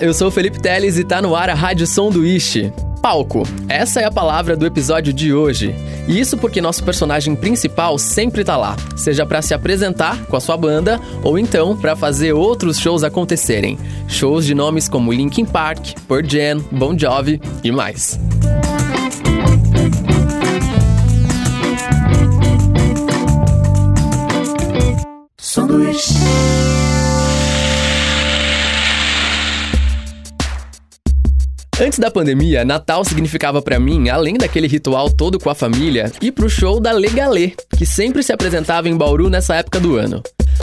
Eu sou o Felipe Teles e tá no ar a Rádio Sanduíche. Palco. Essa é a palavra do episódio de hoje. E isso porque nosso personagem principal sempre tá lá, seja para se apresentar com a sua banda ou então para fazer outros shows acontecerem. Shows de nomes como Linkin Park, Pearl Jam, Bon Jovi e mais. Sanduíche. Antes da pandemia, Natal significava para mim, além daquele ritual todo com a família, ir pro show da Legalê, que sempre se apresentava em Bauru nessa época do ano.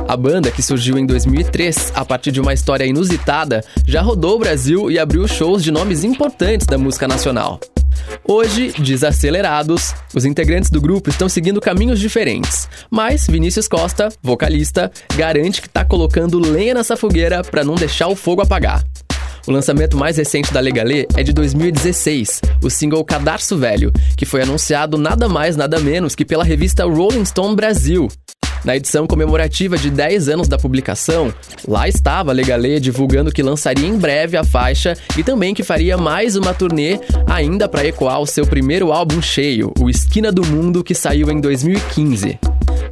A banda, que surgiu em 2003 a partir de uma história inusitada, já rodou o Brasil e abriu shows de nomes importantes da música nacional. Hoje, desacelerados, os integrantes do grupo estão seguindo caminhos diferentes, mas Vinícius Costa, vocalista, garante que está colocando lenha nessa fogueira para não deixar o fogo apagar. O lançamento mais recente da Legalê é de 2016, o single Cadarço Velho, que foi anunciado nada mais nada menos que pela revista Rolling Stone Brasil. Na edição comemorativa de 10 anos da publicação, lá estava a Legalê divulgando que lançaria em breve a faixa e também que faria mais uma turnê ainda para ecoar o seu primeiro álbum cheio, o Esquina do Mundo, que saiu em 2015.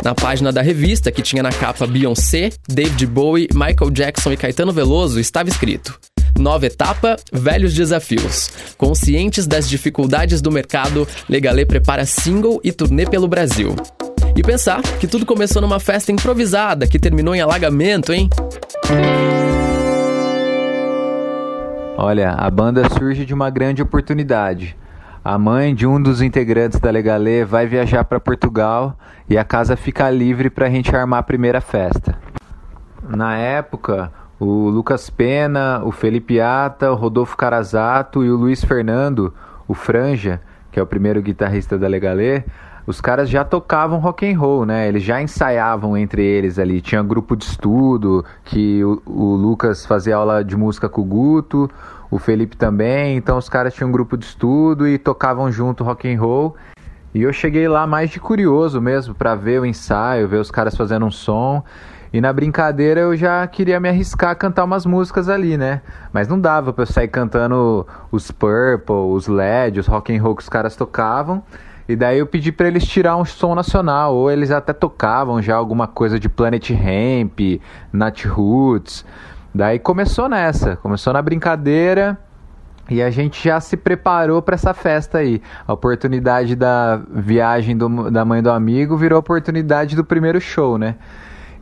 Na página da revista, que tinha na capa Beyoncé, David Bowie, Michael Jackson e Caetano Veloso, estava escrito: Nova etapa, velhos desafios. Conscientes das dificuldades do mercado, Legalê prepara single e turnê pelo Brasil. E pensar que tudo começou numa festa improvisada que terminou em alagamento, hein? Olha, a banda surge de uma grande oportunidade. A mãe de um dos integrantes da Legalê vai viajar para Portugal e a casa fica livre para a gente armar a primeira festa. Na época, o Lucas Pena, o Felipe Ata, o Rodolfo Carazato e o Luiz Fernando, o Franja, que é o primeiro guitarrista da Legalê, os caras já tocavam rock and roll, né? Eles já ensaiavam entre eles ali. Tinha grupo de estudo, que o, o Lucas fazia aula de música com o Guto, o Felipe também. Então os caras tinham um grupo de estudo e tocavam junto rock and roll. E eu cheguei lá mais de curioso mesmo para ver o ensaio, ver os caras fazendo um som. E na brincadeira eu já queria me arriscar a cantar umas músicas ali, né? Mas não dava pra eu sair cantando os Purple, os LED, os rock and roll que os caras tocavam. E daí eu pedi para eles tirar um som nacional, ou eles até tocavam já alguma coisa de Planet Ramp, Nat Roots. Daí começou nessa, começou na brincadeira. E a gente já se preparou para essa festa aí. A oportunidade da viagem do, da mãe do amigo virou a oportunidade do primeiro show, né?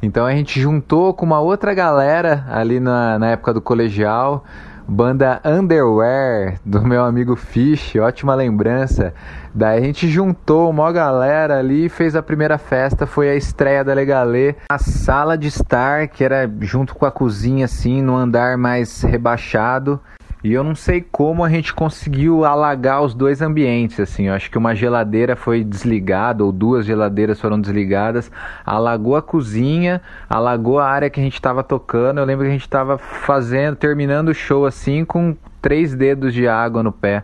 Então a gente juntou com uma outra galera ali na, na época do colegial, banda Underwear, do meu amigo Fish, ótima lembrança. Daí a gente juntou uma galera ali fez a primeira festa, foi a estreia da Legalê, a sala de estar, que era junto com a cozinha assim, no andar mais rebaixado. E eu não sei como a gente conseguiu alagar os dois ambientes, assim. Eu acho que uma geladeira foi desligada, ou duas geladeiras foram desligadas, alagou a cozinha, alagou a área que a gente estava tocando. Eu lembro que a gente estava fazendo, terminando o show assim, com três dedos de água no pé.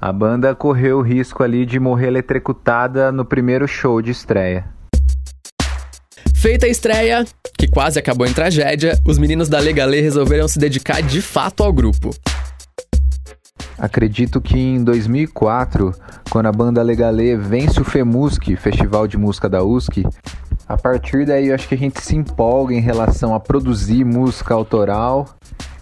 A banda correu o risco ali de morrer eletrocutada no primeiro show de estreia. Feita a estreia, que quase acabou em tragédia, os meninos da Legalê resolveram se dedicar de fato ao grupo. Acredito que em 2004, quando a banda Legalê vence o FEMUSC, Festival de Música da USC, a partir daí eu acho que a gente se empolga em relação a produzir música autoral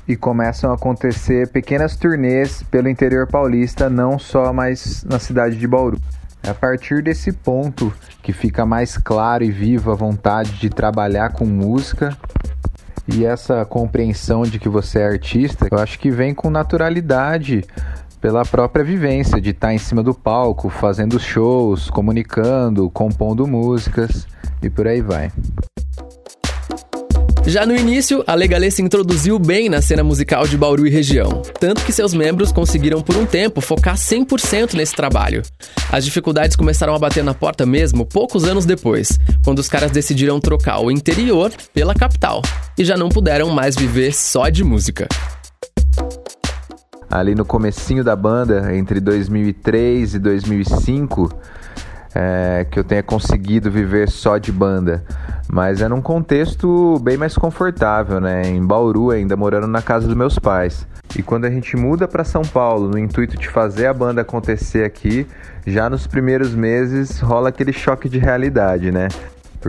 e começam a acontecer pequenas turnês pelo interior paulista, não só mais na cidade de Bauru. É a partir desse ponto que fica mais claro e viva a vontade de trabalhar com música e essa compreensão de que você é artista, eu acho que vem com naturalidade pela própria vivência de estar em cima do palco, fazendo shows, comunicando, compondo músicas e por aí vai. Já no início, a Legalê se introduziu bem na cena musical de Bauru e região, tanto que seus membros conseguiram por um tempo focar 100% nesse trabalho. As dificuldades começaram a bater na porta mesmo poucos anos depois, quando os caras decidiram trocar o interior pela capital e já não puderam mais viver só de música. Ali no comecinho da banda, entre 2003 e 2005, é, que eu tenha conseguido viver só de banda, mas é num contexto bem mais confortável, né? Em Bauru, ainda morando na casa dos meus pais. E quando a gente muda para São Paulo, no intuito de fazer a banda acontecer aqui, já nos primeiros meses rola aquele choque de realidade, né?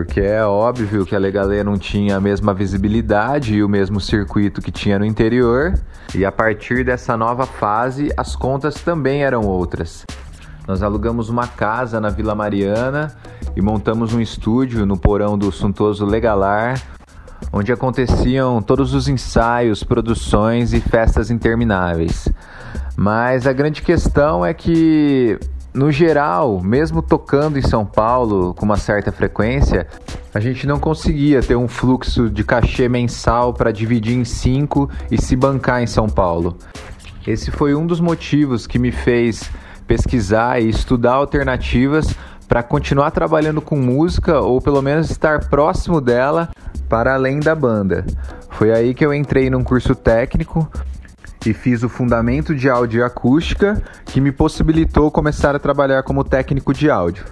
Porque é óbvio que a Legalê não tinha a mesma visibilidade e o mesmo circuito que tinha no interior, e a partir dessa nova fase, as contas também eram outras. Nós alugamos uma casa na Vila Mariana e montamos um estúdio no porão do suntuoso Legalar, onde aconteciam todos os ensaios, produções e festas intermináveis. Mas a grande questão é que, no geral, mesmo tocando em São Paulo com uma certa frequência, a gente não conseguia ter um fluxo de cachê mensal para dividir em cinco e se bancar em São Paulo. Esse foi um dos motivos que me fez pesquisar e estudar alternativas para continuar trabalhando com música ou pelo menos estar próximo dela para além da banda. Foi aí que eu entrei num curso técnico e fiz o fundamento de áudio e acústica, que me possibilitou começar a trabalhar como técnico de áudio.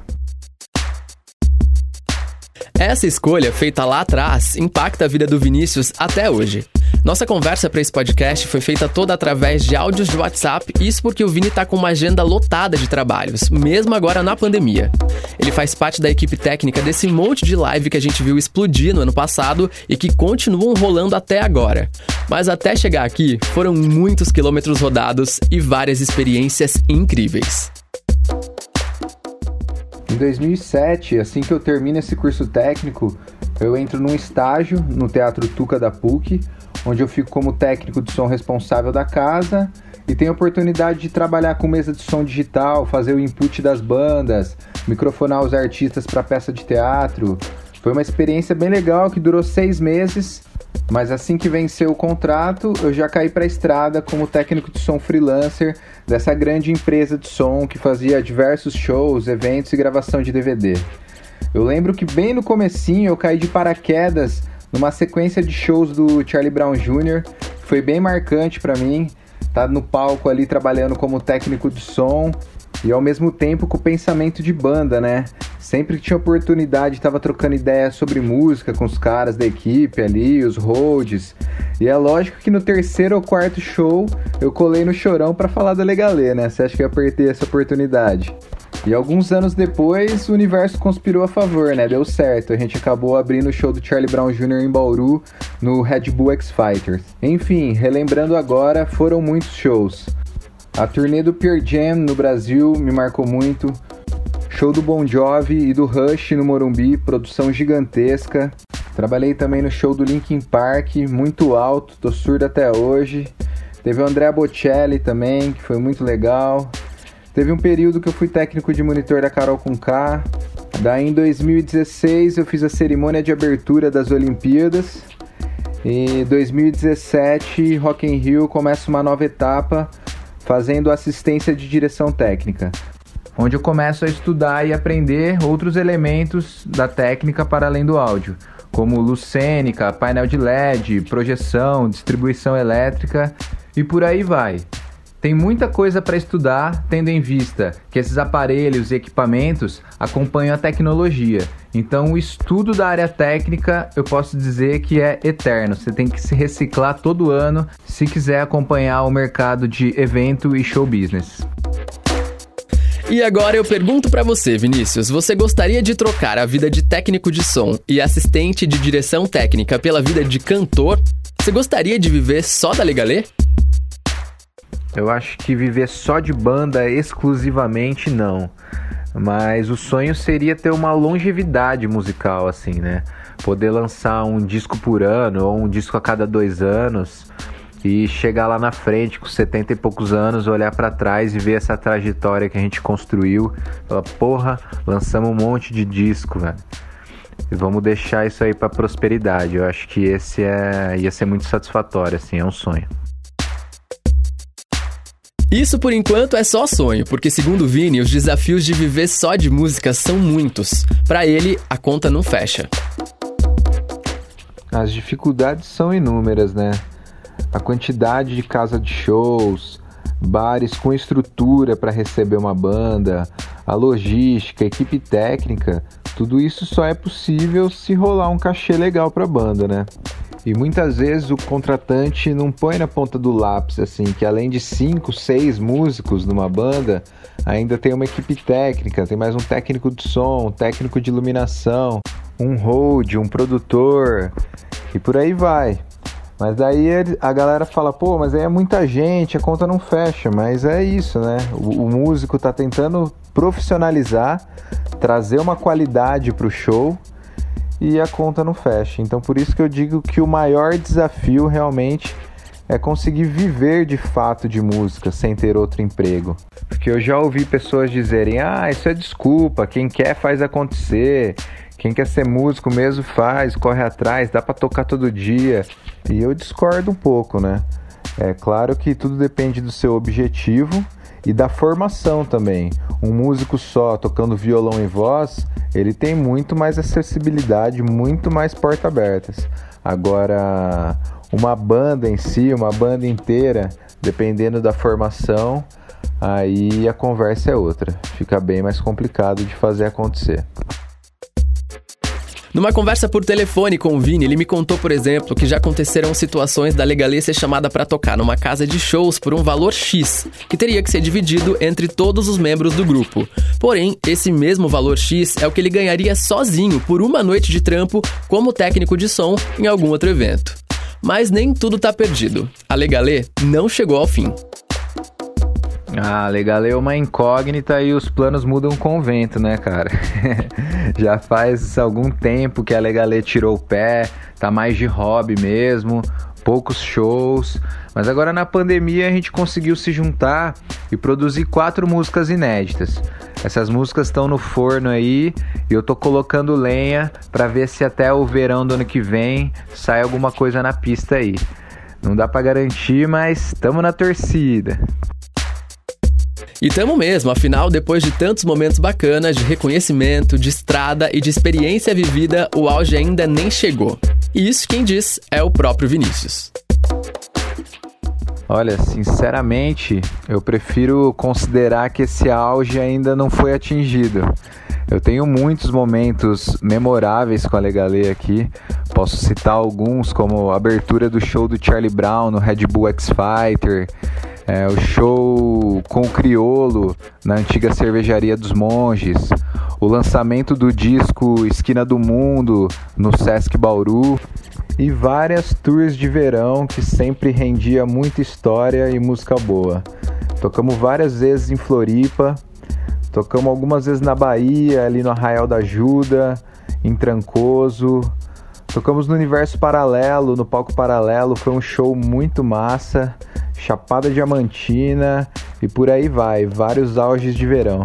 Essa escolha, feita lá atrás, impacta a vida do Vinícius até hoje. Nossa conversa para esse podcast foi feita toda através de áudios de WhatsApp, isso porque o Vini tá com uma agenda lotada de trabalhos, mesmo agora na pandemia. Ele faz parte da equipe técnica desse monte de live que a gente viu explodir no ano passado e que continuam rolando até agora. Mas até chegar aqui, foram muitos quilômetros rodados e várias experiências incríveis. Em 2007, assim que eu termino esse curso técnico, eu entro num estágio no Teatro Tuca da PUC, onde eu fico como técnico de som responsável da casa e tenho a oportunidade de trabalhar com mesa de som digital, fazer o input das bandas, microfonar os artistas para peça de teatro. Foi uma experiência bem legal que durou seis meses, mas assim que venceu o contrato, eu já caí para a estrada como técnico de som freelancer dessa grande empresa de som que fazia diversos shows, eventos e gravação de DVD. Eu lembro que bem no comecinho eu caí de paraquedas numa sequência de shows do Charlie Brown Jr. Foi bem marcante para mim. Tá no palco ali trabalhando como técnico de som e ao mesmo tempo com o pensamento de banda, né? Sempre que tinha oportunidade, estava trocando ideias sobre música com os caras da equipe ali, os holds. E é lógico que no terceiro ou quarto show eu colei no chorão para falar da Legalê, né? Você acha que eu apertei essa oportunidade? E alguns anos depois, o universo conspirou a favor, né? Deu certo. A gente acabou abrindo o show do Charlie Brown Jr. em Bauru, no Red Bull X Fighters. Enfim, relembrando agora, foram muitos shows. A turnê do Pure Jam no Brasil me marcou muito. Show do Bon Jovi e do Rush no Morumbi, produção gigantesca. Trabalhei também no show do Linkin Park, muito alto, tô surdo até hoje. Teve o Andrea Bocelli também, que foi muito legal. Teve um período que eu fui técnico de monitor da Carol com K. Daí em 2016 eu fiz a cerimônia de abertura das Olimpíadas. Em 2017, Rock in Rio começa uma nova etapa fazendo assistência de direção técnica, onde eu começo a estudar e aprender outros elementos da técnica para além do áudio, como luz cênica, painel de LED, projeção, distribuição elétrica e por aí vai. Tem muita coisa para estudar, tendo em vista que esses aparelhos e equipamentos acompanham a tecnologia. Então, o estudo da área técnica eu posso dizer que é eterno. Você tem que se reciclar todo ano se quiser acompanhar o mercado de evento e show business. E agora eu pergunto para você, Vinícius, você gostaria de trocar a vida de técnico de som e assistente de direção técnica pela vida de cantor? Você gostaria de viver só da Legalê? Eu acho que viver só de banda exclusivamente não. Mas o sonho seria ter uma longevidade musical, assim, né? Poder lançar um disco por ano ou um disco a cada dois anos e chegar lá na frente com 70 e poucos anos, olhar para trás e ver essa trajetória que a gente construiu. Falar, porra, lançamos um monte de disco, velho. E vamos deixar isso aí para prosperidade. Eu acho que esse é ia ser muito satisfatório, assim, é um sonho. Isso por enquanto é só sonho, porque segundo Vini, os desafios de viver só de música são muitos. Para ele, a conta não fecha. As dificuldades são inúmeras, né? A quantidade de casa de shows, bares com estrutura para receber uma banda, a logística, a equipe técnica, tudo isso só é possível se rolar um cachê legal para a banda, né? E muitas vezes o contratante não põe na ponta do lápis assim que além de cinco, seis músicos numa banda, ainda tem uma equipe técnica, tem mais um técnico de som, um técnico de iluminação, um hold, um produtor e por aí vai. Mas daí a galera fala, pô, mas aí é muita gente, a conta não fecha. Mas é isso, né? O, o músico tá tentando profissionalizar, trazer uma qualidade pro show e a conta não fecha. Então por isso que eu digo que o maior desafio realmente é conseguir viver de fato de música sem ter outro emprego. Porque eu já ouvi pessoas dizerem: ah, isso é desculpa, quem quer faz acontecer, quem quer ser músico mesmo faz, corre atrás, dá para tocar todo dia. E eu discordo um pouco, né? É claro que tudo depende do seu objetivo e da formação também. Um músico só tocando violão e voz, ele tem muito mais acessibilidade, muito mais portas abertas. Agora, uma banda em si, uma banda inteira, dependendo da formação, aí a conversa é outra. Fica bem mais complicado de fazer acontecer. Numa conversa por telefone com o Vini, ele me contou, por exemplo, que já aconteceram situações da Legalê ser chamada para tocar numa casa de shows por um valor X, que teria que ser dividido entre todos os membros do grupo. Porém, esse mesmo valor X é o que ele ganharia sozinho por uma noite de trampo como técnico de som em algum outro evento. Mas nem tudo tá perdido. A Legalê não chegou ao fim. Ah, legal, é uma incógnita e os planos mudam com o vento, né, cara? Já faz algum tempo que a Legalê tirou o pé, tá mais de hobby mesmo, poucos shows. Mas agora na pandemia a gente conseguiu se juntar e produzir quatro músicas inéditas. Essas músicas estão no forno aí e eu tô colocando lenha para ver se até o verão do ano que vem sai alguma coisa na pista aí. Não dá para garantir, mas estamos na torcida. E tamo mesmo, afinal, depois de tantos momentos bacanas de reconhecimento, de estrada e de experiência vivida, o auge ainda nem chegou. E isso quem diz é o próprio Vinícius. Olha, sinceramente, eu prefiro considerar que esse auge ainda não foi atingido. Eu tenho muitos momentos memoráveis com a Legalê aqui. Posso citar alguns, como a abertura do show do Charlie Brown no Red Bull X Fighter, é, o show com o Criolo na antiga cervejaria dos Monges, o lançamento do disco Esquina do Mundo no Sesc Bauru e várias tours de verão que sempre rendia muita história e música boa. Tocamos várias vezes em Floripa, tocamos algumas vezes na Bahia, ali no Arraial da Ajuda, em Trancoso. Tocamos no Universo Paralelo, no palco paralelo, foi um show muito massa. Chapada Diamantina e por aí vai, vários auges de verão.